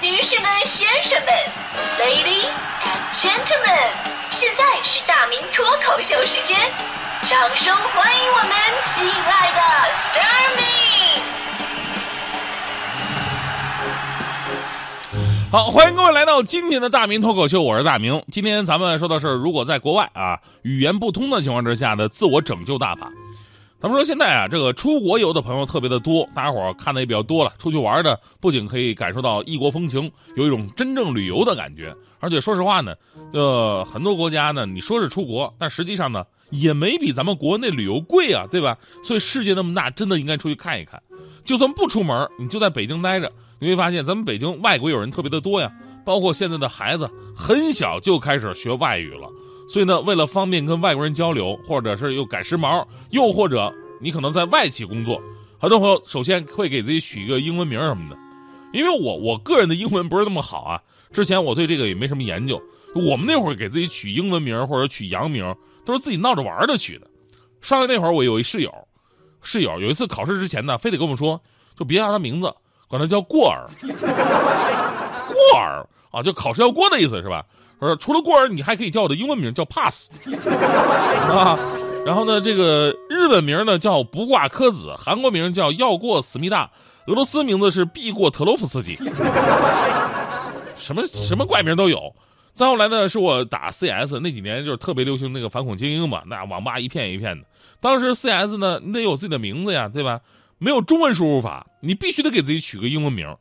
女士们、先生们，Ladies and Gentlemen，现在是大明脱口秀时间，掌声欢迎我们亲爱的 s t a r m y 好，欢迎各位来到今天的大明脱口秀，我是大明。今天咱们说的是，如果在国外啊，语言不通的情况之下的自我拯救大法。咱们说现在啊，这个出国游的朋友特别的多，大家伙看的也比较多了。出去玩的不仅可以感受到异国风情，有一种真正旅游的感觉。而且说实话呢，呃，很多国家呢，你说是出国，但实际上呢，也没比咱们国内旅游贵啊，对吧？所以世界那么大，真的应该出去看一看。就算不出门，你就在北京待着，你会发现咱们北京外国友人特别的多呀。包括现在的孩子很小就开始学外语了。所以呢，为了方便跟外国人交流，或者是又赶时髦，又或者你可能在外企工作，很多朋友首先会给自己取一个英文名什么的。因为我我个人的英文不是那么好啊，之前我对这个也没什么研究。我们那会儿给自己取英文名或者取洋名，都是自己闹着玩的取的。上学那会儿，我有一室友，室友有一次考试之前呢，非得跟我们说，就别叫他名字，管他叫过儿，过儿啊，就考试要过的意思是吧？说除了过儿，你还可以叫我的英文名叫 Pass，啊，然后呢，这个日本名呢叫不挂科子，韩国名叫要过思密达，俄罗斯名字是必过特洛夫斯基，什么什么怪名都有。再后来呢，是我打 CS 那几年就是特别流行那个反恐精英嘛，那网吧一片一片的。当时 CS 呢，你得有自己的名字呀，对吧？没有中文输入法，你必须得给自己取个英文名。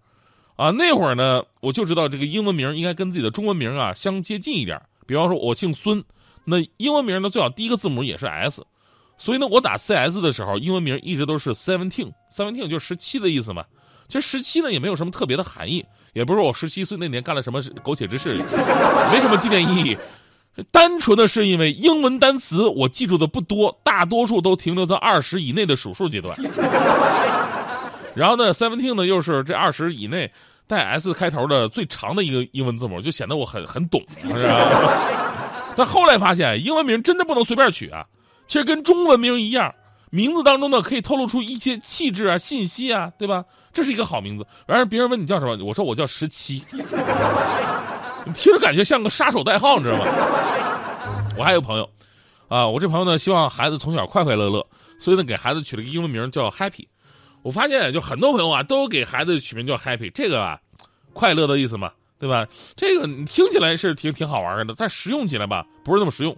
啊，那会儿呢，我就知道这个英文名应该跟自己的中文名啊相接近一点。比方说，我姓孙，那英文名呢最好第一个字母也是 S。所以呢，我打 CS 的时候，英文名一直都是 Seventeen，Seventeen 就是十七的意思嘛。其实十七呢也没有什么特别的含义，也不是我十七岁那年干了什么苟且之事，没什么纪念意义。单纯的是因为英文单词我记住的不多，大多数都停留在二十以内的数数阶段。然后呢，Seventeen 呢又是这二十以内带 S 开头的最长的一个英文字母，就显得我很很懂，是吧？但后来发现，英文名真的不能随便取啊。其实跟中文名一样，名字当中呢可以透露出一些气质啊、信息啊，对吧？这是一个好名字。然而别人问你叫什么，我说我叫十七，你听着感觉像个杀手代号，你知道吗？我还有朋友，啊，我这朋友呢希望孩子从小快快乐乐，所以呢给孩子取了个英文名叫 Happy。我发现，就很多朋友啊，都给孩子取名叫 Happy，这个啊，快乐的意思嘛，对吧？这个你听起来是挺挺好玩的，但实用起来吧，不是那么实用。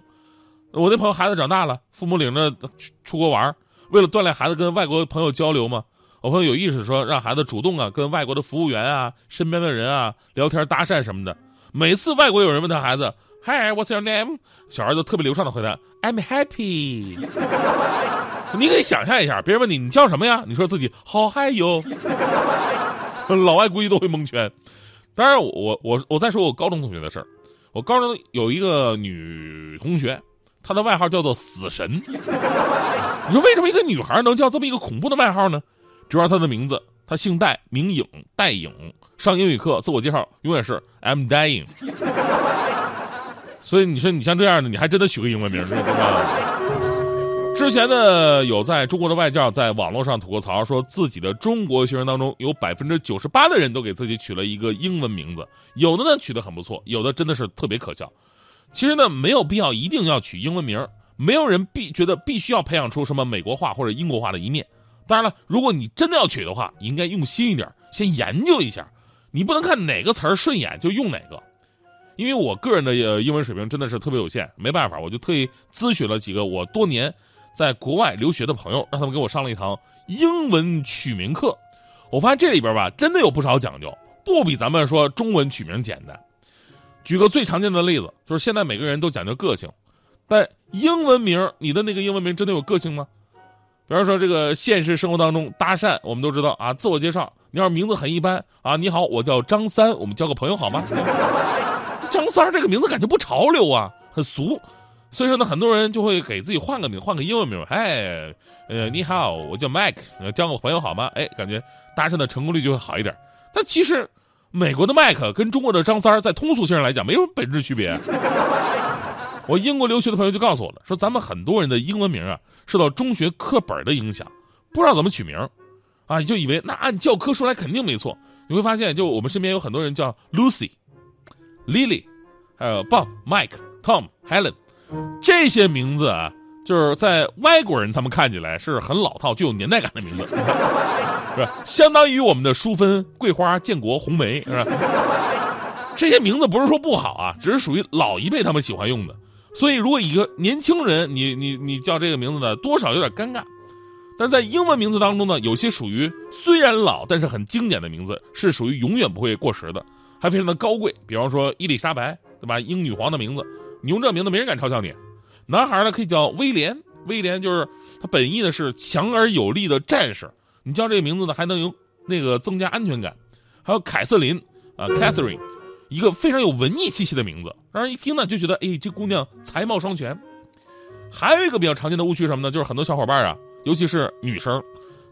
我那朋友孩子长大了，父母领着出出国玩，为了锻炼孩子跟外国朋友交流嘛，我朋友有意识说让孩子主动啊跟外国的服务员啊、身边的人啊聊天搭讪什么的。每次外国有人问他孩子，Hi，What's your name？小孩就特别流畅的回答，I'm happy。你可以想象一下，别人问你你叫什么呀？你说自己好嗨哟，老外估计都会蒙圈。当然，我我我再说我高中同学的事儿。我高中有一个女同学，她的外号叫做死神。你说为什么一个女孩能叫这么一个恐怖的外号呢？主要她的名字，她姓戴，名颖，戴颖。上英语课自我介绍永远是 I'm dying。所以你说你像这样的，你还真的取个英文名，是吧？之前呢，有在中国的外教在网络上吐过槽，说自己的中国学生当中有百分之九十八的人都给自己取了一个英文名字，有的呢取得很不错，有的真的是特别可笑。其实呢，没有必要一定要取英文名，没有人必觉得必须要培养出什么美国化或者英国化的一面。当然了，如果你真的要取的话，应该用心一点，先研究一下，你不能看哪个词儿顺眼就用哪个。因为我个人的英文水平真的是特别有限，没办法，我就特意咨询了几个我多年。在国外留学的朋友，让他们给我上了一堂英文取名课。我发现这里边吧，真的有不少讲究，不比咱们说中文取名简单。举个最常见的例子，就是现在每个人都讲究个性，但英文名，你的那个英文名真的有个性吗？比方说这个现实生活当中搭讪，我们都知道啊，自我介绍，你要是名字很一般啊，你好，我叫张三，我们交个朋友好吗？张三这个名字感觉不潮流啊，很俗。所以说呢，很多人就会给自己换个名，换个英文名。哎，呃，你好，我叫 Mike，交个朋友好吗？哎，感觉搭讪的成功率就会好一点。但其实，美国的 Mike 跟中国的张三在通俗性上来讲没有本质区别。我英国留学的朋友就告诉我了，说咱们很多人的英文名啊，受到中学课本的影响，不知道怎么取名，啊，就以为那按教科书来肯定没错。你会发现，就我们身边有很多人叫 Lucy、Lily，还有 Bob、Mike、Tom、Helen，这些名字啊，就是在外国人他们看起来是很老套、具有年代感的名字，是吧？相当于我们的淑芬、桂花、建国、红梅，是吧？这些名字不是说不好啊，只是属于老一辈他们喜欢用的。所以，如果一个年轻人，你你你叫这个名字呢，多少有点尴尬。但在英文名字当中呢，有些属于虽然老但是很经典的名字，是属于永远不会过时的，还非常的高贵。比方说伊丽莎白，对吧？英女皇的名字，你用这名字没人敢嘲笑你。男孩呢可以叫威廉，威廉就是他本意呢是强而有力的战士，你叫这个名字呢还能有那个增加安全感。还有凯瑟琳啊，Catherine。一个非常有文艺气息的名字，让人一听呢就觉得，哎，这姑娘才貌双全。还有一个比较常见的误区什么呢？就是很多小伙伴啊，尤其是女生，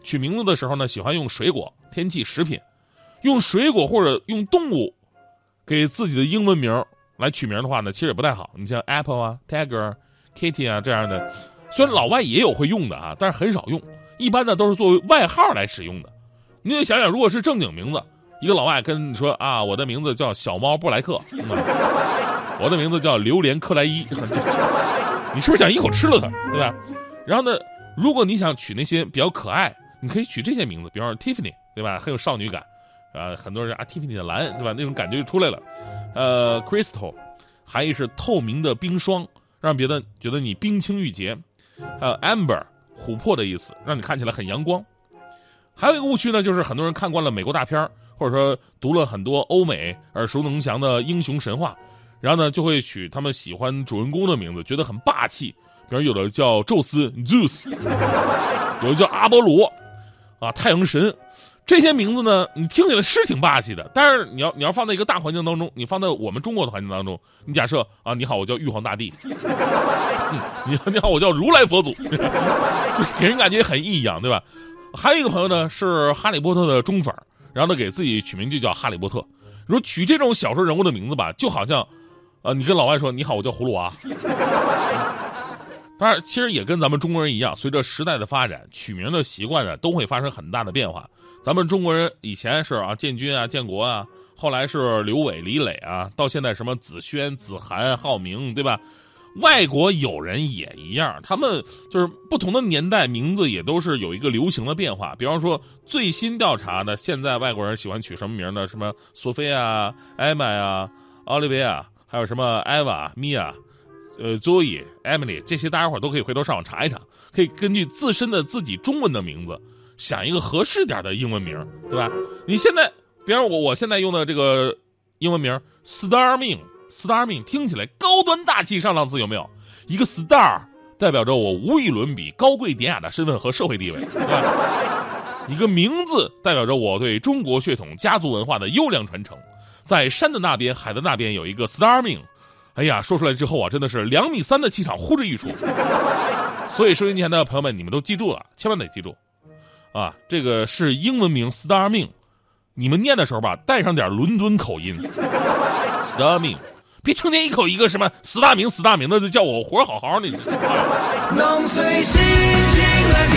取名字的时候呢，喜欢用水果、天气、食品，用水果或者用动物给自己的英文名来取名的话呢，其实也不太好。你像 Apple 啊、Tiger、Kitty 啊这样的，虽然老外也有会用的啊，但是很少用，一般呢都是作为外号来使用的。你就想想，如果是正经名字。一个老外跟你说啊，我的名字叫小猫布莱克，我的名字叫榴莲克莱伊，你是不是想一口吃了它，对吧？然后呢，如果你想取那些比较可爱，你可以取这些名字，比方说 Tiffany，对吧？很有少女感，啊，很多人啊 Tiffany 的蓝，对吧？那种感觉就出来了。呃，Crystal，含义是透明的冰霜，让别人觉得你冰清玉洁。还有 Amber，琥珀的意思，让你看起来很阳光。还有一个误区呢，就是很多人看惯了美国大片或者说读了很多欧美耳熟能详的英雄神话，然后呢就会取他们喜欢主人公的名字，觉得很霸气。比如有的叫宙斯 （Zeus），有的叫阿波罗，啊，太阳神。这些名字呢，你听起来是挺霸气的，但是你要你要放在一个大环境当中，你放在我们中国的环境当中，你假设啊，你好，我叫玉皇大帝，你你好，我叫如来佛祖，给人感觉很异样，对吧？还有一个朋友呢，是哈利波特的忠粉，然后呢给自己取名就叫哈利波特。如果取这种小说人物的名字吧，就好像，呃，你跟老外说你好，我叫葫芦娃。当然，其实也跟咱们中国人一样，随着时代的发展，取名的习惯呢都会发生很大的变化。咱们中国人以前是啊建军啊建国啊，后来是刘伟李磊啊，到现在什么子轩子涵浩明，对吧？外国友人也一样，他们就是不同的年代，名字也都是有一个流行的变化。比方说，最新调查的，现在外国人喜欢取什么名呢？什么索菲亚、艾玛呀、奥利维亚，还有什么艾娃、米娅、呃、佐伊、艾米丽，这些大家伙都可以回头上网查一查，可以根据自身的自己中文的名字，想一个合适点的英文名，对吧？你现在，比方我我现在用的这个英文名 Starming Starming，听起来高端大气上档次，有没有？一个 Star 代表着我无与伦比、高贵典雅的身份和社会地位，对吧？一个名字代表着我对中国血统、家族文化的优良传承。在山的那边、海的那边有一个 Starving，哎呀，说出来之后啊，真的是两米三的气场呼之欲出。所以收音机前的朋友们，你们都记住了，千万得记住啊！这个是英文名 Star 命，你们念的时候吧，带上点伦敦口音，Star 命。别成天一口一个什么死大名死大名的，就叫我活好好的。能随心情来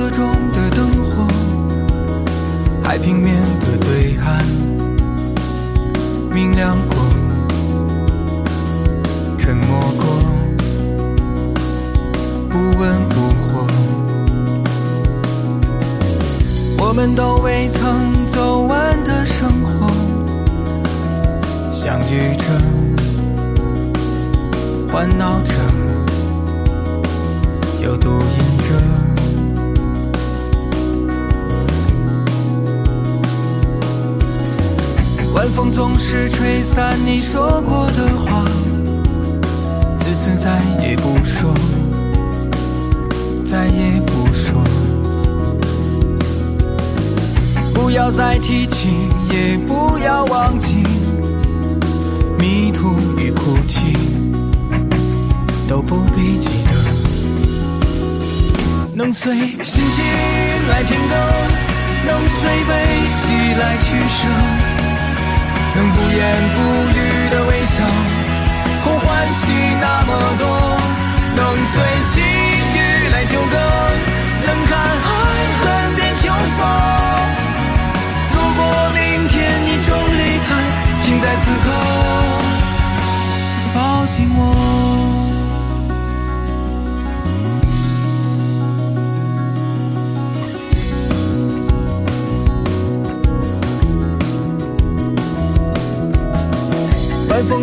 色中的灯火，海平面的对岸明亮过，沉默过，不温不火。我们都未曾走完的生活，相遇着，欢闹着，又独饮着。晚风总是吹散你说过的话，自此再也不说，再也不说。不要再提起，也不要忘记，迷途与哭泣都不必记得。能随心情来听歌，能随悲喜来取舍，能不言不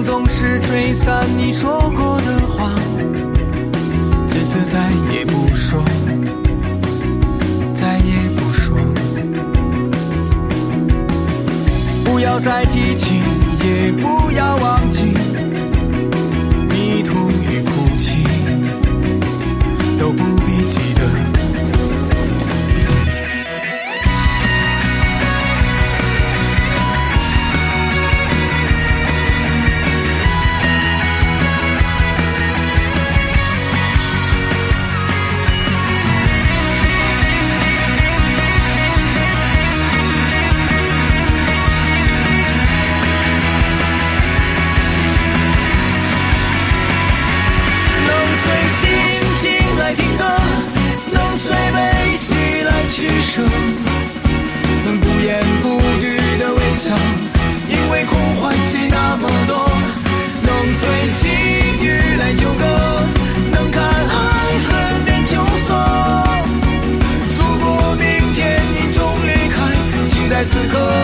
总是吹散你说过的话，自此再也不说，再也不说。不要再提起，也不要忘记，迷途与哭泣都不必记得。歌，能不言不语的微笑，因为空欢喜那么多，能随机遇来纠葛，能看爱恨变秋索，如果明天你终离开，请在此刻。